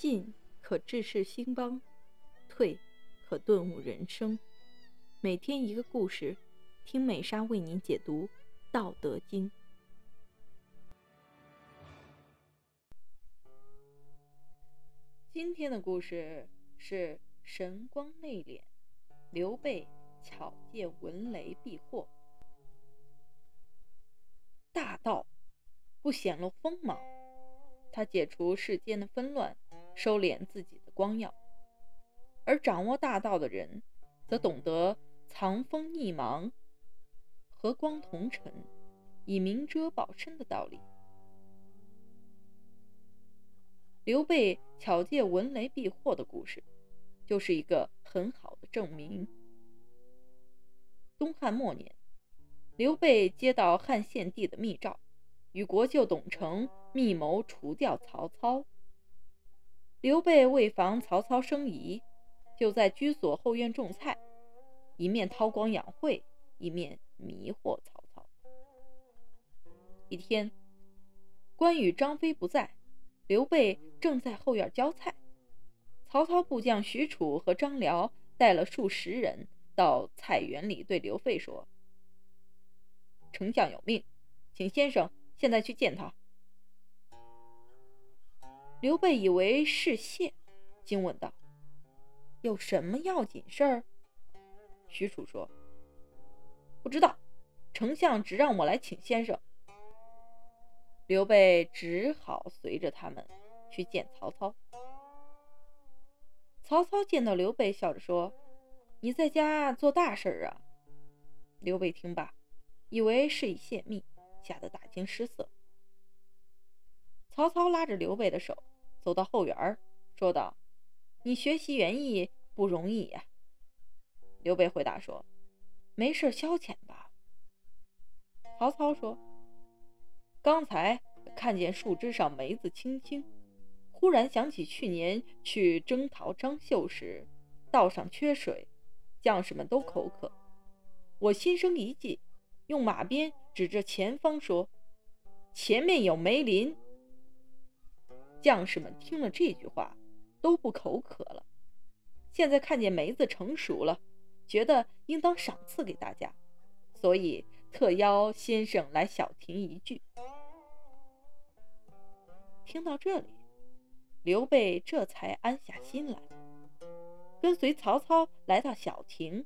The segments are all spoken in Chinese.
进可治世兴邦，退可顿悟人生。每天一个故事，听美莎为您解读《道德经》。今天的故事是神光内敛，刘备巧借文雷避祸。大道不显露锋芒，他解除世间的纷乱。收敛自己的光耀，而掌握大道的人，则懂得藏锋匿芒、和光同尘、以明哲保身的道理。刘备巧借文雷避祸的故事，就是一个很好的证明。东汉末年，刘备接到汉献帝的密诏，与国舅董承密谋除掉曹操。刘备为防曹操生疑，就在居所后院种菜，一面韬光养晦，一面迷惑曹操。一天，关羽、张飞不在，刘备正在后院浇菜。曹操部将许褚和张辽带了数十人到菜园里，对刘备说：“丞相有命，请先生现在去见他。”刘备以为是谢，惊问道：“有什么要紧事儿？”许褚说：“不知道，丞相只让我来请先生。”刘备只好随着他们去见曹操。曹操见到刘备，笑着说：“你在家做大事儿啊？”刘备听罢，以为是以泄密，吓得大惊失色。曹操拉着刘备的手。走到后园，说道：“你学习园艺不容易呀。”刘备回答说：“没事消遣吧。”曹操说：“刚才看见树枝上梅子青青，忽然想起去年去征讨张绣时，道上缺水，将士们都口渴。我心生一计，用马鞭指着前方说：‘前面有梅林。’”将士们听了这句话，都不口渴了。现在看见梅子成熟了，觉得应当赏赐给大家，所以特邀先生来小亭一聚。听到这里，刘备这才安下心来，跟随曹操来到小亭。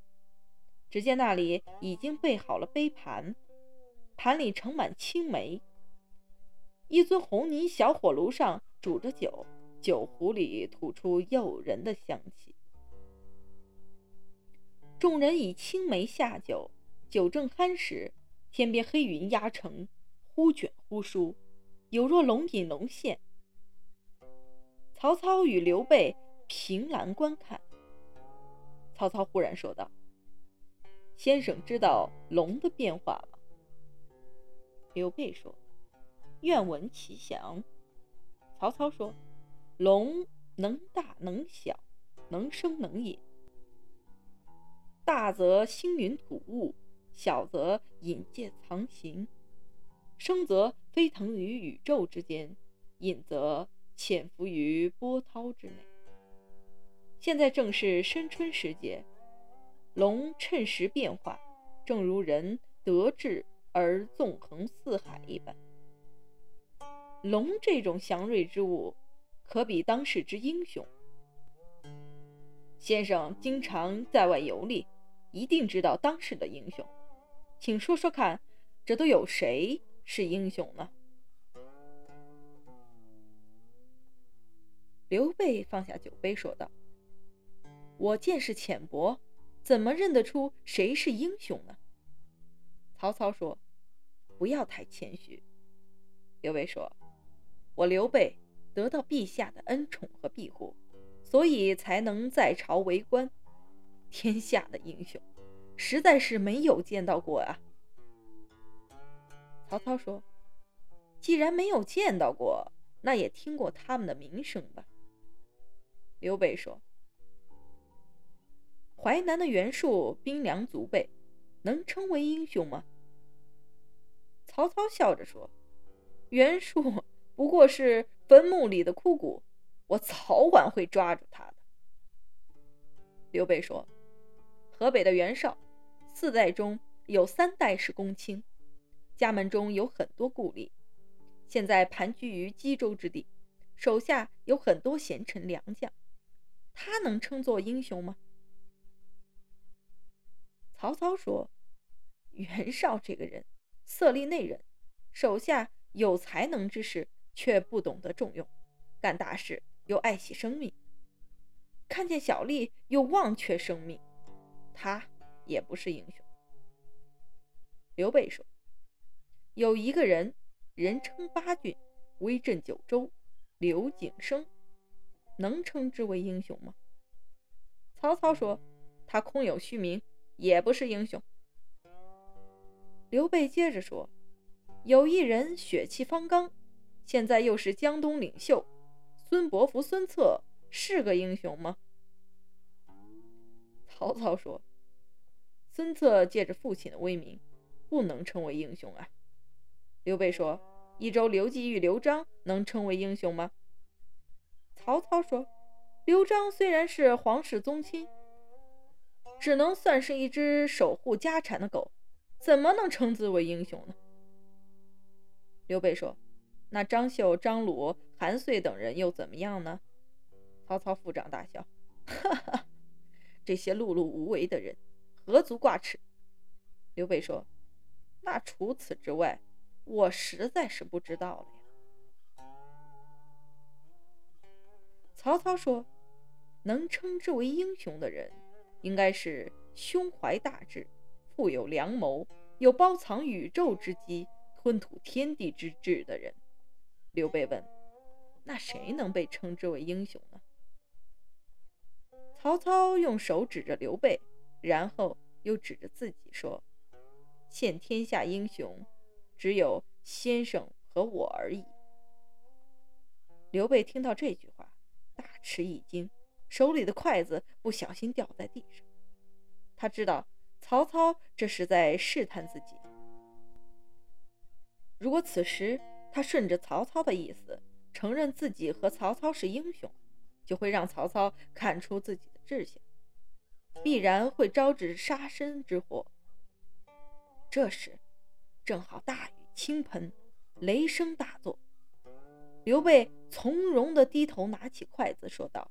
只见那里已经备好了杯盘，盘里盛满青梅。一尊红泥小火炉上。煮着酒，酒壶里吐出诱人的香气。众人以青梅下酒，酒正酣时，天边黑云压城，忽卷忽舒，有若龙隐龙现。曹操与刘备凭栏观看。曹操忽然说道：“先生知道龙的变化吗？”刘备说：“愿闻其详。”曹操说：“龙能大能小，能生能隐。大则星云吐雾，小则隐介藏形。生则飞腾于宇宙之间，隐则潜伏于波涛之内。现在正是深春时节，龙趁时变化，正如人得志而纵横四海一般。”龙这种祥瑞之物，可比当世之英雄。先生经常在外游历，一定知道当世的英雄，请说说看，这都有谁是英雄呢？刘备放下酒杯，说道：“我见识浅薄，怎么认得出谁是英雄呢？”曹操说：“不要太谦虚。”刘备说。我刘备得到陛下的恩宠和庇护，所以才能在朝为官。天下的英雄，实在是没有见到过啊。曹操说：“既然没有见到过，那也听过他们的名声吧。”刘备说：“淮南的袁术兵粮足备，能称为英雄吗？”曹操笑着说：“袁术。”不过是坟墓里的枯骨，我早晚会抓住他的。刘备说：“河北的袁绍，四代中有三代是公卿，家门中有很多故吏，现在盘踞于冀州之地，手下有很多贤臣良将，他能称作英雄吗？”曹操说：“袁绍这个人色厉内荏，手下有才能之士，却不懂得重用，干大事又爱惜生命，看见小利又忘却生命，他也不是英雄。”刘备说：“有一个人，人称八骏，威震九州，刘景升，能称之为英雄吗？”曹操说：“他空有虚名。”也不是英雄。刘备接着说：“有一人血气方刚，现在又是江东领袖，孙伯符、孙策是个英雄吗？” 曹操说：“孙策借着父亲的威名，不能称为英雄啊。”刘备说：“益州刘季玉、刘璋能称为英雄吗？”曹操说：“刘璋虽然是皇室宗亲。”只能算是一只守护家产的狗，怎么能称之为英雄呢？刘备说：“那张绣、张鲁、韩遂等人又怎么样呢？”曹操抚掌大笑：“哈哈，这些碌碌无为的人，何足挂齿？”刘备说：“那除此之外，我实在是不知道了呀。”曹操说：“能称之为英雄的人。”应该是胸怀大志、富有良谋、有包藏宇宙之机、吞吐天地之志的人。刘备问：“那谁能被称之为英雄呢？”曹操用手指着刘备，然后又指着自己说：“现天下英雄，只有先生和我而已。”刘备听到这句话，大吃一惊。手里的筷子不小心掉在地上，他知道曹操这是在试探自己。如果此时他顺着曹操的意思，承认自己和曹操是英雄，就会让曹操看出自己的志向，必然会招致杀身之祸。这时正好大雨倾盆，雷声大作，刘备从容地低头拿起筷子，说道。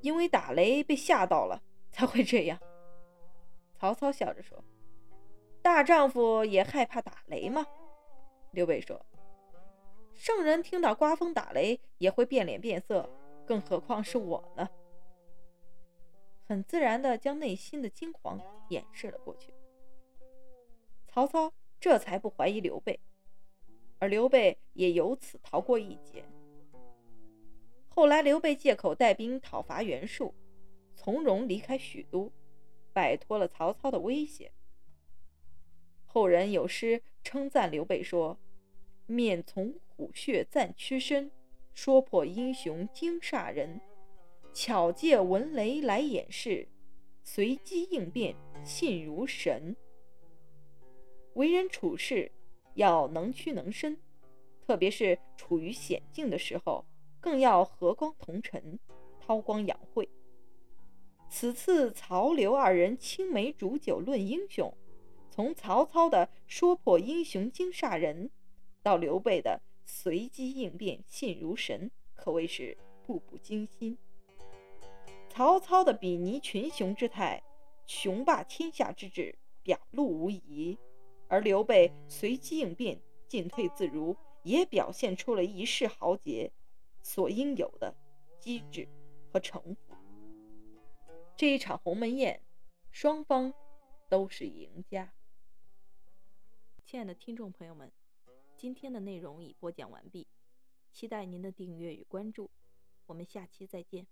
因为打雷被吓到了，才会这样。曹操笑着说：“大丈夫也害怕打雷吗？”刘备说：“圣人听到刮风打雷也会变脸变色，更何况是我呢？”很自然地将内心的惊惶掩饰了过去。曹操这才不怀疑刘备，而刘备也由此逃过一劫。后来，刘备借口带兵讨伐袁术，从容离开许都，摆脱了曹操的威胁。后人有诗称赞刘备说：“面从虎穴暂屈身，说破英雄惊煞人。巧借闻雷来掩饰，随机应变信如神。”为人处事要能屈能伸，特别是处于险境的时候。更要和光同尘，韬光养晦。此次曹刘二人青梅煮酒论英雄，从曹操的说破英雄惊煞人，到刘备的随机应变信如神，可谓是步步惊心。曹操的比拟群雄之态，雄霸天下之志表露无遗，而刘备随机应变进退自如，也表现出了一世豪杰。所应有的机智和城府。这一场鸿门宴，双方都是赢家。亲爱的听众朋友们，今天的内容已播讲完毕，期待您的订阅与关注，我们下期再见。